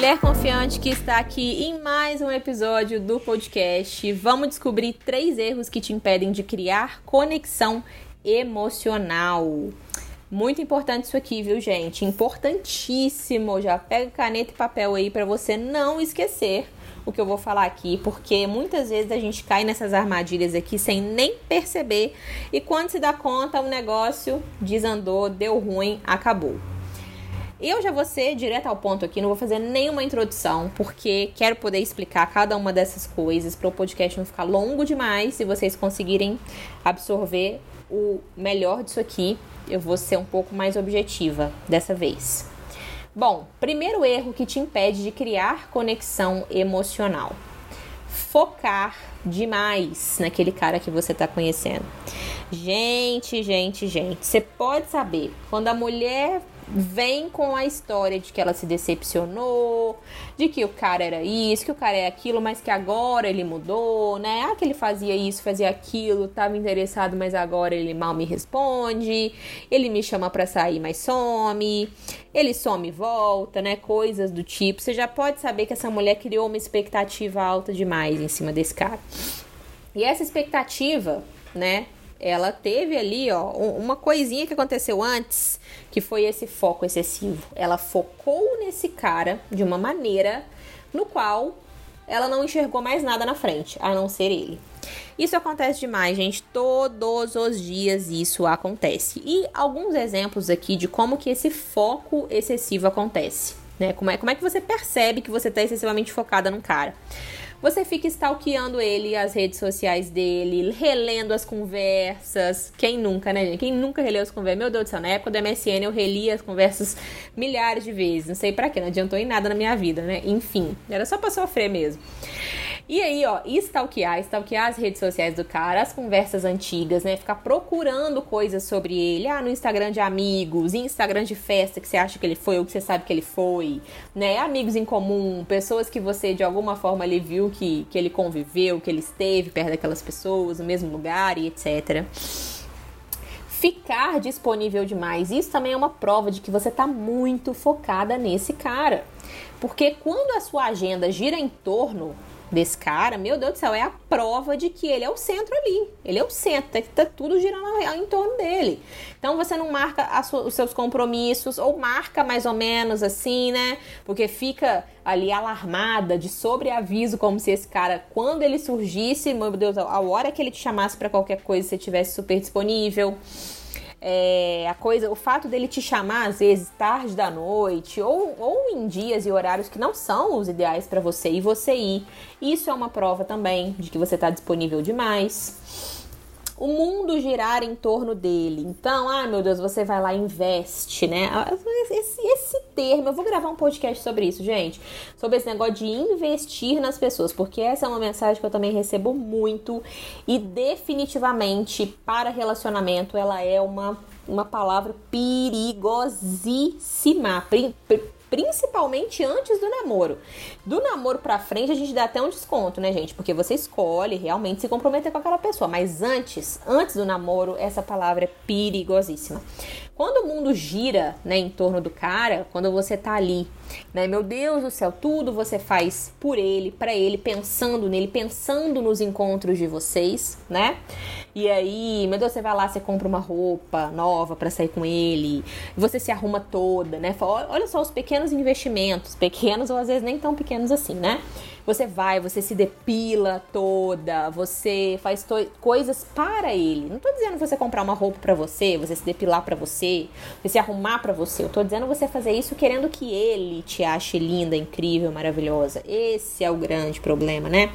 mulher confiante que está aqui em mais um episódio do podcast. Vamos descobrir três erros que te impedem de criar conexão emocional. Muito importante isso aqui, viu, gente? Importantíssimo. Já pega caneta e papel aí para você não esquecer o que eu vou falar aqui, porque muitas vezes a gente cai nessas armadilhas aqui sem nem perceber e quando se dá conta o negócio desandou, deu ruim, acabou. Eu já vou ser direto ao ponto aqui, não vou fazer nenhuma introdução, porque quero poder explicar cada uma dessas coisas para o podcast não ficar longo demais e vocês conseguirem absorver o melhor disso aqui. Eu vou ser um pouco mais objetiva dessa vez. Bom, primeiro erro que te impede de criar conexão emocional. Focar demais naquele cara que você está conhecendo. Gente, gente, gente, você pode saber quando a mulher vem com a história de que ela se decepcionou, de que o cara era isso, que o cara é aquilo, mas que agora ele mudou, né? Ah, que ele fazia isso, fazia aquilo, tava interessado, mas agora ele mal me responde, ele me chama pra sair, mas some, ele some e volta, né? Coisas do tipo. Você já pode saber que essa mulher criou uma expectativa alta demais em cima desse cara. E essa expectativa, né? Ela teve ali, ó, uma coisinha que aconteceu antes, que foi esse foco excessivo. Ela focou nesse cara de uma maneira no qual ela não enxergou mais nada na frente, a não ser ele. Isso acontece demais, gente. Todos os dias isso acontece. E alguns exemplos aqui de como que esse foco excessivo acontece. Né? Como, é, como é que você percebe que você está excessivamente focada num cara? Você fica stalkeando ele, as redes sociais dele, relendo as conversas. Quem nunca, né, gente? Quem nunca releu as conversas? Meu Deus do céu, na época do MSN eu relia as conversas milhares de vezes. Não sei para quê, não adiantou em nada na minha vida, né? Enfim, era só pra sofrer mesmo. E aí, ó, stalkear, stalkear as redes sociais do cara, as conversas antigas, né? Ficar procurando coisas sobre ele, ah, no Instagram de amigos, Instagram de festa que você acha que ele foi ou que você sabe que ele foi, né? Amigos em comum, pessoas que você de alguma forma ali viu que, que ele conviveu, que ele esteve perto daquelas pessoas, no mesmo lugar e etc ficar disponível demais. Isso também é uma prova de que você está muito focada nesse cara. Porque quando a sua agenda gira em torno desse cara, meu Deus do céu, é a prova de que ele é o centro ali. Ele é o centro, tá, tá tudo girando em torno dele. Então você não marca os seus compromissos, ou marca mais ou menos assim, né? Porque fica ali alarmada, de sobreaviso, como se esse cara, quando ele surgisse, meu Deus, a hora que ele te chamasse para qualquer coisa, você estivesse super disponível é, a coisa, o fato dele te chamar às vezes tarde da noite ou, ou em dias e horários que não são os ideais para você e você ir, isso é uma prova também de que você está disponível demais o mundo girar em torno dele. Então, ah, meu Deus, você vai lá e investe, né? Ah, esse, esse termo, eu vou gravar um podcast sobre isso, gente. Sobre esse negócio de investir nas pessoas, porque essa é uma mensagem que eu também recebo muito. E definitivamente para relacionamento ela é uma, uma palavra perigosíssima principalmente antes do namoro. Do namoro pra frente, a gente dá até um desconto, né, gente? Porque você escolhe realmente se comprometer com aquela pessoa. Mas antes, antes do namoro, essa palavra é perigosíssima. Quando o mundo gira, né, em torno do cara, quando você tá ali, né, meu Deus do céu, tudo você faz por ele, para ele, pensando nele, pensando nos encontros de vocês, né? E aí, meu Deus, você vai lá, você compra uma roupa nova para sair com ele, você se arruma toda, né? Olha só os pequenos investimentos, pequenos ou às vezes nem tão pequenos assim, né? Você vai, você se depila toda, você faz coisas para ele. Não tô dizendo você comprar uma roupa para você, você se depilar para você, você se arrumar para você. Eu tô dizendo você fazer isso querendo que ele te ache linda, incrível, maravilhosa. Esse é o grande problema, né?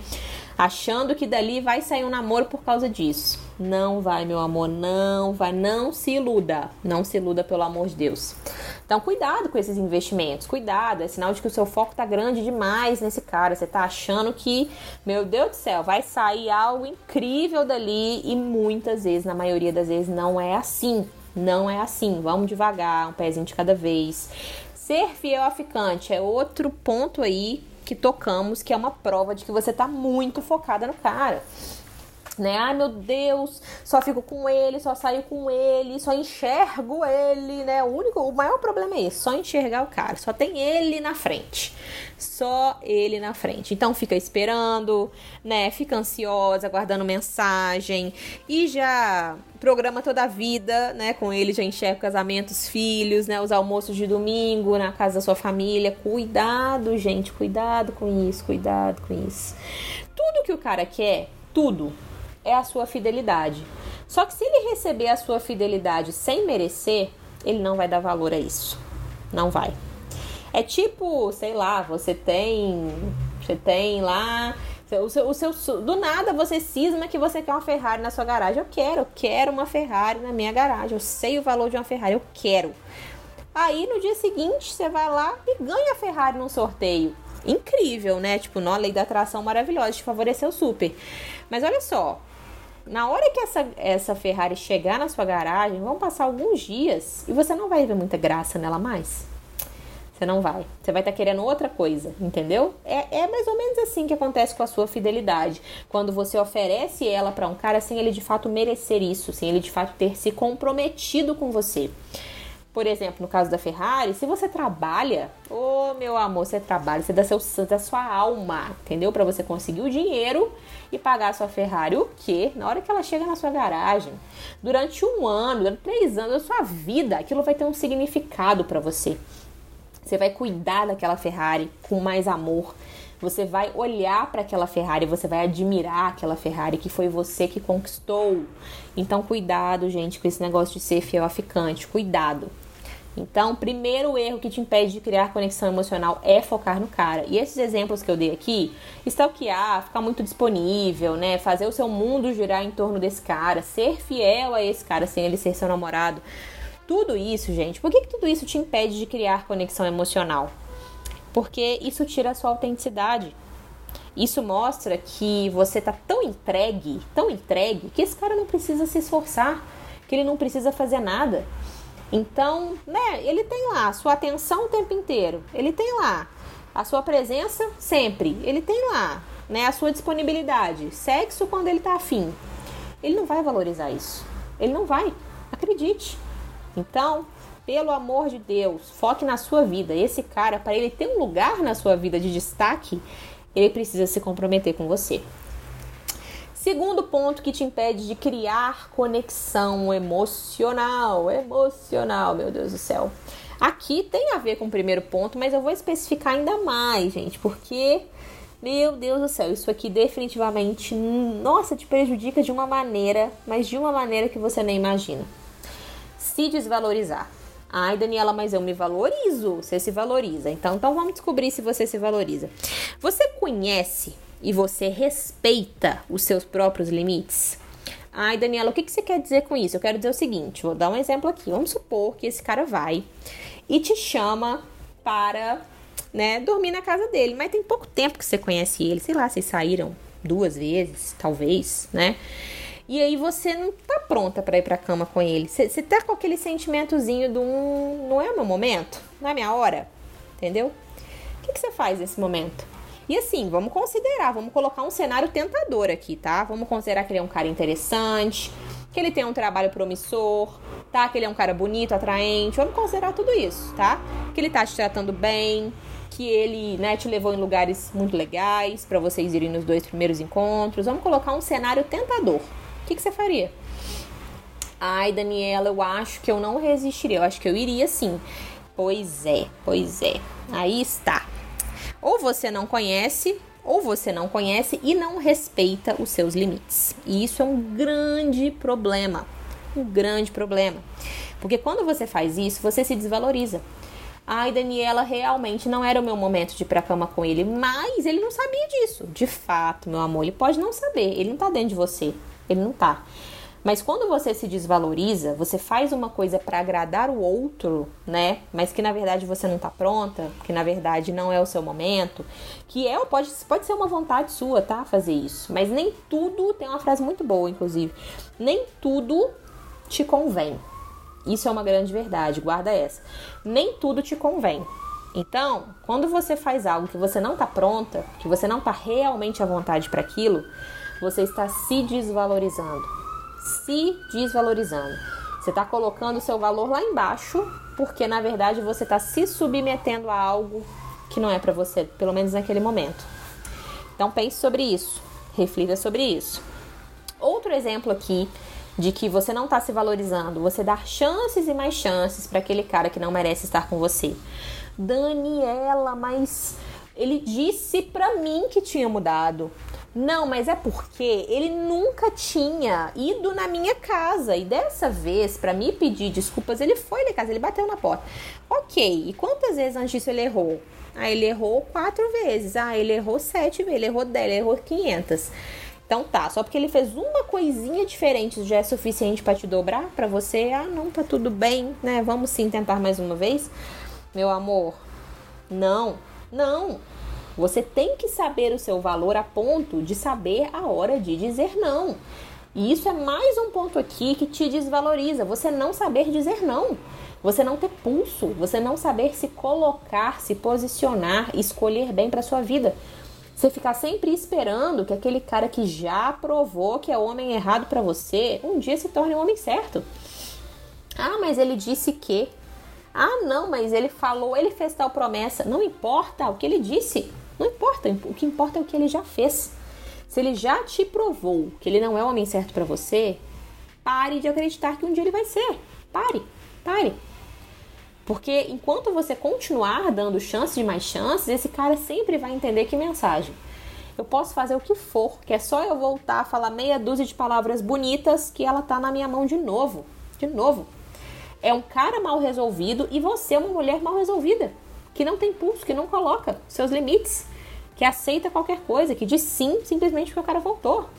Achando que dali vai sair um namoro por causa disso. Não vai, meu amor, não vai, não se iluda, não se iluda pelo amor de Deus. Então, cuidado com esses investimentos, cuidado, é sinal de que o seu foco tá grande demais nesse cara. Você tá achando que, meu Deus do céu, vai sair algo incrível dali e muitas vezes, na maioria das vezes, não é assim. Não é assim. Vamos devagar, um pezinho de cada vez. Ser fiel a ficante é outro ponto aí que tocamos, que é uma prova de que você tá muito focada no cara. Né? Ai meu Deus, só fico com ele, só saio com ele, só enxergo ele, né? O único, o maior problema é esse, só enxergar o cara, só tem ele na frente. Só ele na frente. Então fica esperando, né? Fica ansiosa, aguardando mensagem e já programa toda a vida, né? Com ele já enxerga casamentos, filhos, né? Os almoços de domingo na casa da sua família. Cuidado, gente, cuidado com isso, cuidado com isso. Tudo que o cara quer, tudo é a sua fidelidade. Só que se ele receber a sua fidelidade sem merecer, ele não vai dar valor a isso. Não vai. É tipo, sei lá, você tem. Você tem lá. O seu, o seu, do nada você cisma que você quer uma Ferrari na sua garagem. Eu quero, eu quero uma Ferrari na minha garagem. Eu sei o valor de uma Ferrari, eu quero. Aí no dia seguinte você vai lá e ganha a Ferrari num sorteio. Incrível, né? Tipo, na lei da atração maravilhosa, te favoreceu super. Mas olha só, na hora que essa, essa Ferrari chegar na sua garagem, vão passar alguns dias e você não vai ver muita graça nela mais. Você não vai. Você vai estar tá querendo outra coisa, entendeu? É, é mais ou menos assim que acontece com a sua fidelidade. Quando você oferece ela para um cara sem ele de fato merecer isso, sem ele de fato ter se comprometido com você. Por exemplo, no caso da Ferrari, se você trabalha, ô oh, meu amor, você trabalha, você dá seu da sua alma, entendeu? Para você conseguir o dinheiro e pagar a sua Ferrari. O que? Na hora que ela chega na sua garagem, durante um ano, durante três anos da sua vida, aquilo vai ter um significado para você. Você vai cuidar daquela Ferrari com mais amor. Você vai olhar para aquela Ferrari, você vai admirar aquela Ferrari que foi você que conquistou. Então, cuidado, gente, com esse negócio de ser fiel a ficante. Cuidado. Então, primeiro erro que te impede de criar conexão emocional é focar no cara. E esses exemplos que eu dei aqui, stalkear, ficar muito disponível, né? Fazer o seu mundo girar em torno desse cara, ser fiel a esse cara sem ele ser seu namorado. Tudo isso, gente, por que, que tudo isso te impede de criar conexão emocional? Porque isso tira a sua autenticidade. Isso mostra que você tá tão entregue, tão entregue, que esse cara não precisa se esforçar, que ele não precisa fazer nada. Então, né, ele tem lá a sua atenção o tempo inteiro. Ele tem lá a sua presença sempre. Ele tem lá, né, a sua disponibilidade. Sexo quando ele tá afim. Ele não vai valorizar isso. Ele não vai. Acredite. Então, pelo amor de Deus, foque na sua vida. Esse cara, para ele ter um lugar na sua vida de destaque, ele precisa se comprometer com você. Segundo ponto que te impede de criar conexão emocional. Emocional, meu Deus do céu. Aqui tem a ver com o primeiro ponto, mas eu vou especificar ainda mais, gente, porque, meu Deus do céu, isso aqui definitivamente, nossa, te prejudica de uma maneira, mas de uma maneira que você nem imagina. Se desvalorizar. Ai, Daniela, mas eu me valorizo. Você se valoriza. Então, então vamos descobrir se você se valoriza. Você conhece e você respeita os seus próprios limites? Ai, Daniela, o que, que você quer dizer com isso? Eu quero dizer o seguinte: vou dar um exemplo aqui. Vamos supor que esse cara vai e te chama para né, dormir na casa dele, mas tem pouco tempo que você conhece ele, sei lá, vocês saíram duas vezes, talvez, né? E aí você não tá pronta para ir pra cama com ele. Você tá com aquele sentimentozinho do um, não é meu momento, não é minha hora, entendeu? O que você faz nesse momento? E assim, vamos considerar, vamos colocar um cenário tentador aqui, tá? Vamos considerar que ele é um cara interessante, que ele tem um trabalho promissor, tá? Que ele é um cara bonito, atraente. Vamos considerar tudo isso, tá? Que ele tá te tratando bem, que ele, né, te levou em lugares muito legais para vocês irem nos dois primeiros encontros. Vamos colocar um cenário tentador. O que, que você faria? Ai, Daniela, eu acho que eu não resistiria. Eu acho que eu iria sim. Pois é, pois é. Aí está. Ou você não conhece, ou você não conhece e não respeita os seus limites. E isso é um grande problema. Um grande problema. Porque quando você faz isso, você se desvaloriza. Ai, Daniela, realmente não era o meu momento de ir pra cama com ele, mas ele não sabia disso. De fato, meu amor, ele pode não saber, ele não tá dentro de você, ele não tá. Mas quando você se desvaloriza, você faz uma coisa para agradar o outro, né? Mas que na verdade você não tá pronta, que na verdade não é o seu momento, que é pode pode ser uma vontade sua, tá? Fazer isso. Mas nem tudo tem uma frase muito boa, inclusive. Nem tudo te convém. Isso é uma grande verdade, guarda essa. Nem tudo te convém. Então, quando você faz algo que você não tá pronta, que você não tá realmente à vontade para aquilo, você está se desvalorizando. Se desvalorizando. Você está colocando o seu valor lá embaixo, porque na verdade você está se submetendo a algo que não é para você, pelo menos naquele momento. Então pense sobre isso, reflita sobre isso. Outro exemplo aqui de que você não está se valorizando, você dar chances e mais chances para aquele cara que não merece estar com você. Daniela, mas ele disse para mim que tinha mudado. Não, mas é porque ele nunca tinha ido na minha casa e dessa vez, para me pedir desculpas, ele foi na casa, ele bateu na porta. Ok, e quantas vezes antes disso ele errou? Ah, ele errou quatro vezes. Ah, ele errou sete vezes, ele errou dez, ele errou quinhentas. Então tá, só porque ele fez uma coisinha diferente já é suficiente para te dobrar para você? Ah, não, tá tudo bem, né? Vamos sim tentar mais uma vez. Meu amor, não, não. Você tem que saber o seu valor a ponto de saber a hora de dizer não. E isso é mais um ponto aqui que te desvaloriza. Você não saber dizer não. Você não ter pulso, você não saber se colocar, se posicionar, escolher bem para sua vida. Você ficar sempre esperando que aquele cara que já provou que é homem errado para você, um dia se torne um homem certo. Ah, mas ele disse que. Ah, não, mas ele falou, ele fez tal promessa. Não importa o que ele disse. Não importa, o que importa é o que ele já fez. Se ele já te provou que ele não é o homem certo para você, pare de acreditar que um dia ele vai ser. Pare, pare. Porque enquanto você continuar dando chance de mais chances, esse cara sempre vai entender que mensagem. Eu posso fazer o que for, que é só eu voltar a falar meia dúzia de palavras bonitas que ela tá na minha mão de novo. De novo. É um cara mal resolvido e você é uma mulher mal resolvida que não tem pulso, que não coloca seus limites, que aceita qualquer coisa, que diz sim simplesmente porque o cara voltou.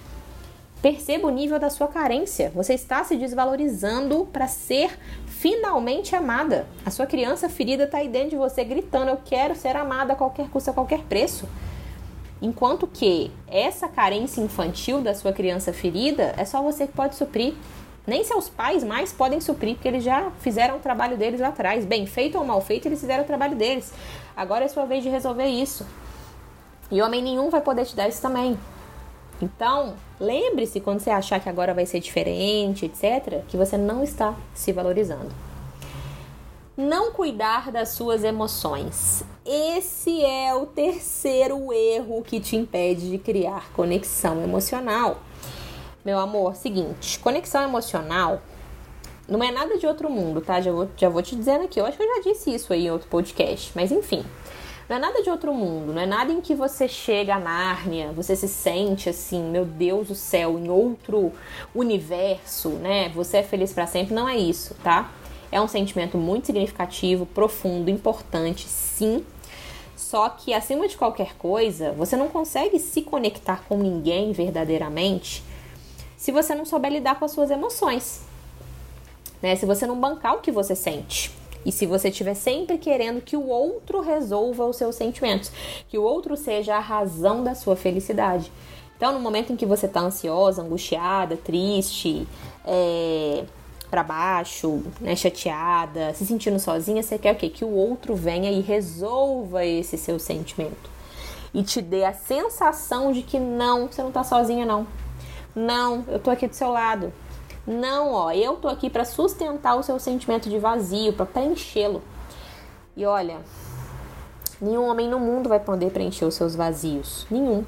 Perceba o nível da sua carência. Você está se desvalorizando para ser finalmente amada. A sua criança ferida está aí dentro de você gritando: Eu quero ser amada a qualquer custo, a qualquer preço. Enquanto que essa carência infantil da sua criança ferida é só você que pode suprir. Nem seus pais mais podem suprir, porque eles já fizeram o trabalho deles lá atrás. Bem feito ou mal feito, eles fizeram o trabalho deles. Agora é sua vez de resolver isso. E homem nenhum vai poder te dar isso também. Então, lembre-se quando você achar que agora vai ser diferente, etc., que você não está se valorizando. Não cuidar das suas emoções. Esse é o terceiro erro que te impede de criar conexão emocional. Meu amor, seguinte, conexão emocional não é nada de outro mundo, tá? Já vou, já vou te dizendo aqui. Eu acho que eu já disse isso aí em outro podcast, mas enfim. Não é nada de outro mundo, não é nada em que você chega a Nárnia, você se sente assim, meu Deus do céu, em outro universo, né? Você é feliz para sempre. Não é isso, tá? É um sentimento muito significativo, profundo, importante, sim. Só que acima de qualquer coisa, você não consegue se conectar com ninguém verdadeiramente se você não souber lidar com as suas emoções. Né? Se você não bancar o que você sente. E se você estiver sempre querendo que o outro resolva os seus sentimentos, que o outro seja a razão da sua felicidade. Então, no momento em que você está ansiosa, angustiada, triste, é, para baixo, né, chateada, se sentindo sozinha, você quer o quê? Que o outro venha e resolva esse seu sentimento. E te dê a sensação de que não, você não está sozinha, não. Não, eu tô aqui do seu lado. Não, ó, eu tô aqui para sustentar o seu sentimento de vazio, para preenchê-lo. E olha, nenhum homem no mundo vai poder preencher os seus vazios, nenhum.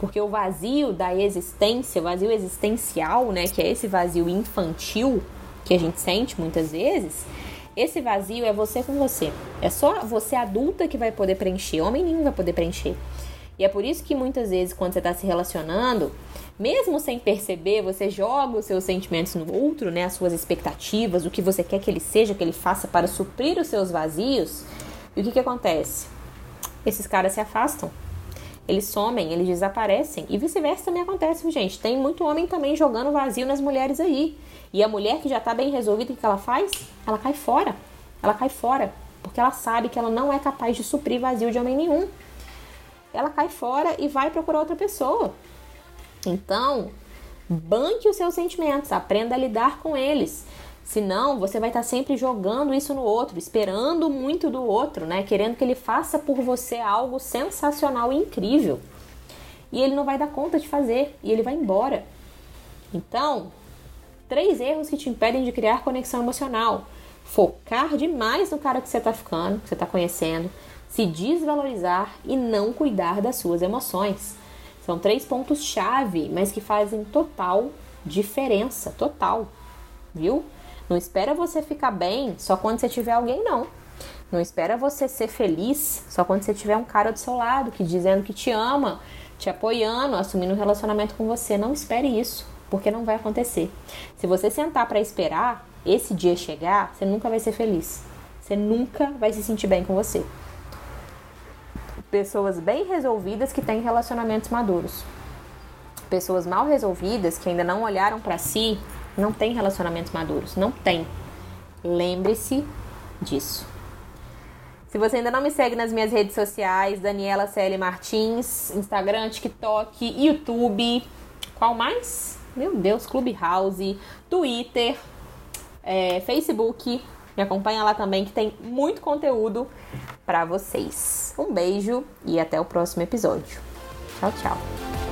Porque o vazio da existência, o vazio existencial, né, que é esse vazio infantil que a gente sente muitas vezes, esse vazio é você com você. É só você adulta que vai poder preencher, homem nenhum vai poder preencher. E é por isso que muitas vezes quando você está se relacionando, mesmo sem perceber, você joga os seus sentimentos no outro, né, as suas expectativas, o que você quer que ele seja, que ele faça para suprir os seus vazios. E o que que acontece? Esses caras se afastam. Eles somem, eles desaparecem. E vice-versa também acontece, gente. Tem muito homem também jogando vazio nas mulheres aí. E a mulher que já tá bem resolvida, o que ela faz? Ela cai fora. Ela cai fora. Porque ela sabe que ela não é capaz de suprir vazio de homem nenhum. Ela cai fora e vai procurar outra pessoa. Então, banque os seus sentimentos, aprenda a lidar com eles. Senão, você vai estar sempre jogando isso no outro, esperando muito do outro, né? Querendo que ele faça por você algo sensacional e incrível. e ele não vai dar conta de fazer e ele vai embora. Então, três erros que te impedem de criar conexão emocional. Focar demais no cara que você tá ficando, que você tá conhecendo, se desvalorizar e não cuidar das suas emoções. São três pontos-chave, mas que fazem total diferença, total. Viu? Não espera você ficar bem só quando você tiver alguém, não. Não espera você ser feliz só quando você tiver um cara do seu lado que dizendo que te ama, te apoiando, assumindo um relacionamento com você. Não espere isso, porque não vai acontecer. Se você sentar para esperar esse dia chegar, você nunca vai ser feliz. Você nunca vai se sentir bem com você. Pessoas bem resolvidas que têm relacionamentos maduros. Pessoas mal resolvidas que ainda não olharam para si não têm relacionamentos maduros. Não tem. Lembre-se disso. Se você ainda não me segue nas minhas redes sociais, Daniela CL Martins, Instagram, TikTok, YouTube, qual mais? Meu Deus, Clubhouse, Twitter, é, Facebook. Me acompanha lá também que tem muito conteúdo para vocês. Um beijo e até o próximo episódio. Tchau, tchau.